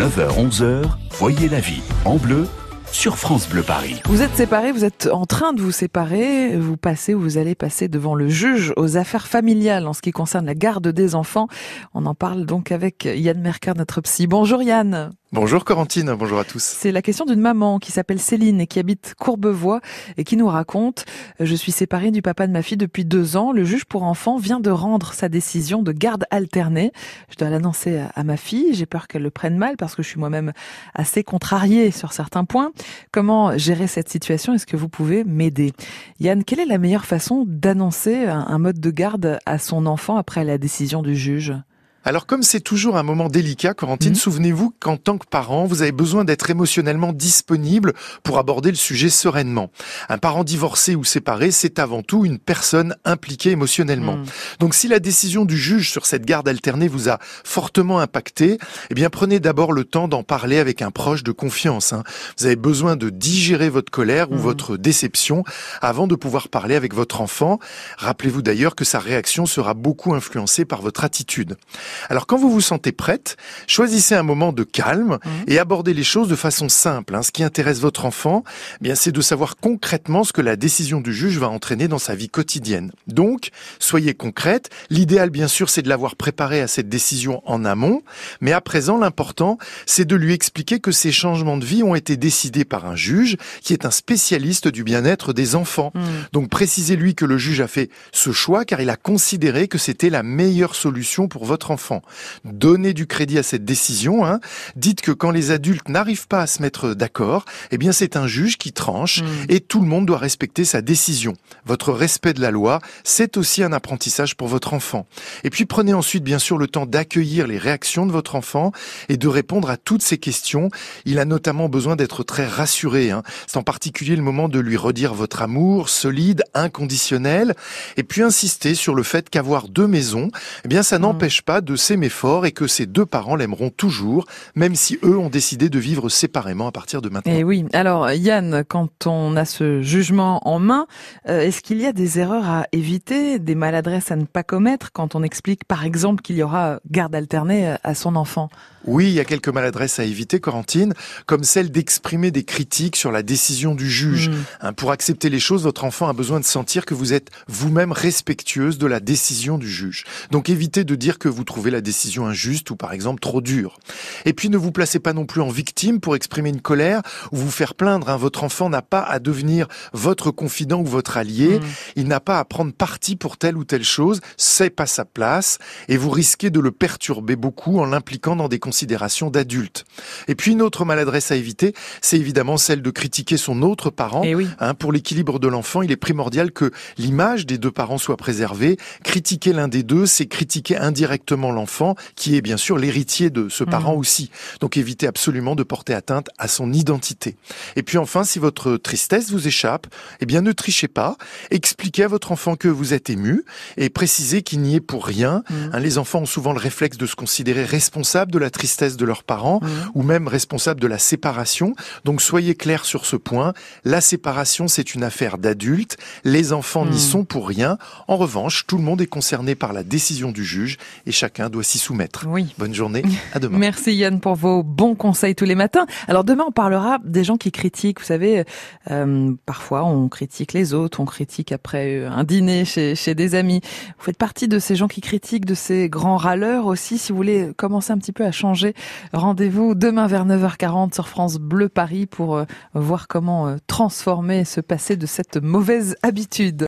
9h-11h, voyez la vie en bleu sur France Bleu Paris. Vous êtes séparés, vous êtes en train de vous séparer, vous passez ou vous allez passer devant le juge aux affaires familiales en ce qui concerne la garde des enfants. On en parle donc avec Yann Merker, notre psy. Bonjour Yann. Bonjour Corentine, bonjour à tous. C'est la question d'une maman qui s'appelle Céline et qui habite Courbevoie et qui nous raconte euh, Je suis séparée du papa de ma fille depuis deux ans. Le juge pour enfants vient de rendre sa décision de garde alternée. Je dois l'annoncer à ma fille. J'ai peur qu'elle le prenne mal parce que je suis moi-même assez contrariée sur certains points. Comment gérer cette situation? Est-ce que vous pouvez m'aider? Yann, quelle est la meilleure façon d'annoncer un mode de garde à son enfant après la décision du juge? Alors comme c'est toujours un moment délicat, Corentine, mhm. souvenez-vous qu'en tant que parent, vous avez besoin d'être émotionnellement disponible pour aborder le sujet sereinement. Un parent divorcé ou séparé, c'est avant tout une personne impliquée émotionnellement. Mhm. Donc si la décision du juge sur cette garde alternée vous a fortement impacté, eh bien prenez d'abord le temps d'en parler avec un proche de confiance. Hein. Vous avez besoin de digérer votre colère ou mhm. votre déception avant de pouvoir parler avec votre enfant. Rappelez-vous d'ailleurs que sa réaction sera beaucoup influencée par votre attitude. Alors quand vous vous sentez prête, choisissez un moment de calme mmh. et abordez les choses de façon simple. Hein. Ce qui intéresse votre enfant, eh bien c'est de savoir concrètement ce que la décision du juge va entraîner dans sa vie quotidienne. Donc, soyez concrète. L'idéal, bien sûr, c'est de l'avoir préparé à cette décision en amont, mais à présent, l'important, c'est de lui expliquer que ces changements de vie ont été décidés par un juge qui est un spécialiste du bien-être des enfants. Mmh. Donc, précisez-lui que le juge a fait ce choix car il a considéré que c'était la meilleure solution pour votre enfant. Donnez du crédit à cette décision. Hein. Dites que quand les adultes n'arrivent pas à se mettre d'accord, eh bien c'est un juge qui tranche hmm. et tout le monde doit respecter sa décision. Votre respect de la loi, c'est aussi un apprentissage pour votre enfant. Et puis prenez ensuite bien sûr le temps d'accueillir les réactions de votre enfant et de répondre à toutes ces questions. Il a notamment besoin d'être très rassuré. Hein. C'est en particulier le moment de lui redire votre amour solide, inconditionnel, et puis insister sur le fait qu'avoir deux maisons, eh bien ça hmm. n'empêche pas de s'aimer fort et que ses deux parents l'aimeront toujours, même si eux ont décidé de vivre séparément à partir de maintenant. Et eh oui. Alors, Yann, quand on a ce jugement en main, euh, est-ce qu'il y a des erreurs à éviter, des maladresses à ne pas commettre quand on explique, par exemple, qu'il y aura garde alternée à son enfant? Oui, il y a quelques maladresses à éviter, Corentine, comme celle d'exprimer des critiques sur la décision du juge. Hmm. Hein, pour accepter les choses, votre enfant a besoin de sentir que vous êtes vous-même respectueuse de la décision du juge. Donc évitez de dire que vous trouvez la décision injuste ou par exemple trop dure. Et puis ne vous placez pas non plus en victime pour exprimer une colère ou vous faire plaindre. Hein. Votre enfant n'a pas à devenir votre confident ou votre allié. Hmm. Il n'a pas à prendre parti pour telle ou telle chose. C'est pas sa place. Et vous risquez de le perturber beaucoup en l'impliquant dans des considération d'adulte. Et puis une autre maladresse à éviter, c'est évidemment celle de critiquer son autre parent. Eh hein, pour l'équilibre de l'enfant, il est primordial que l'image des deux parents soit préservée. Critiquer l'un des deux, c'est critiquer indirectement l'enfant, qui est bien sûr l'héritier de ce parent mmh. aussi. Donc évitez absolument de porter atteinte à son identité. Et puis enfin, si votre tristesse vous échappe, eh bien ne trichez pas. Expliquez à votre enfant que vous êtes ému et précisez qu'il n'y est pour rien. Mmh. Hein, les enfants ont souvent le réflexe de se considérer responsable de la tristesse de leurs parents mmh. ou même responsable de la séparation. Donc soyez clairs sur ce point. La séparation, c'est une affaire d'adultes. Les enfants n'y mmh. sont pour rien. En revanche, tout le monde est concerné par la décision du juge et chacun doit s'y soumettre. Oui. Bonne journée. À demain. Merci Yann pour vos bons conseils tous les matins. Alors demain, on parlera des gens qui critiquent. Vous savez, euh, parfois on critique les autres, on critique après un dîner chez, chez des amis. Vous faites partie de ces gens qui critiquent, de ces grands râleurs aussi. Si vous voulez commencer un petit peu à changer Rendez-vous demain vers 9h40 sur France Bleu Paris pour euh, voir comment euh, transformer ce passé de cette mauvaise habitude.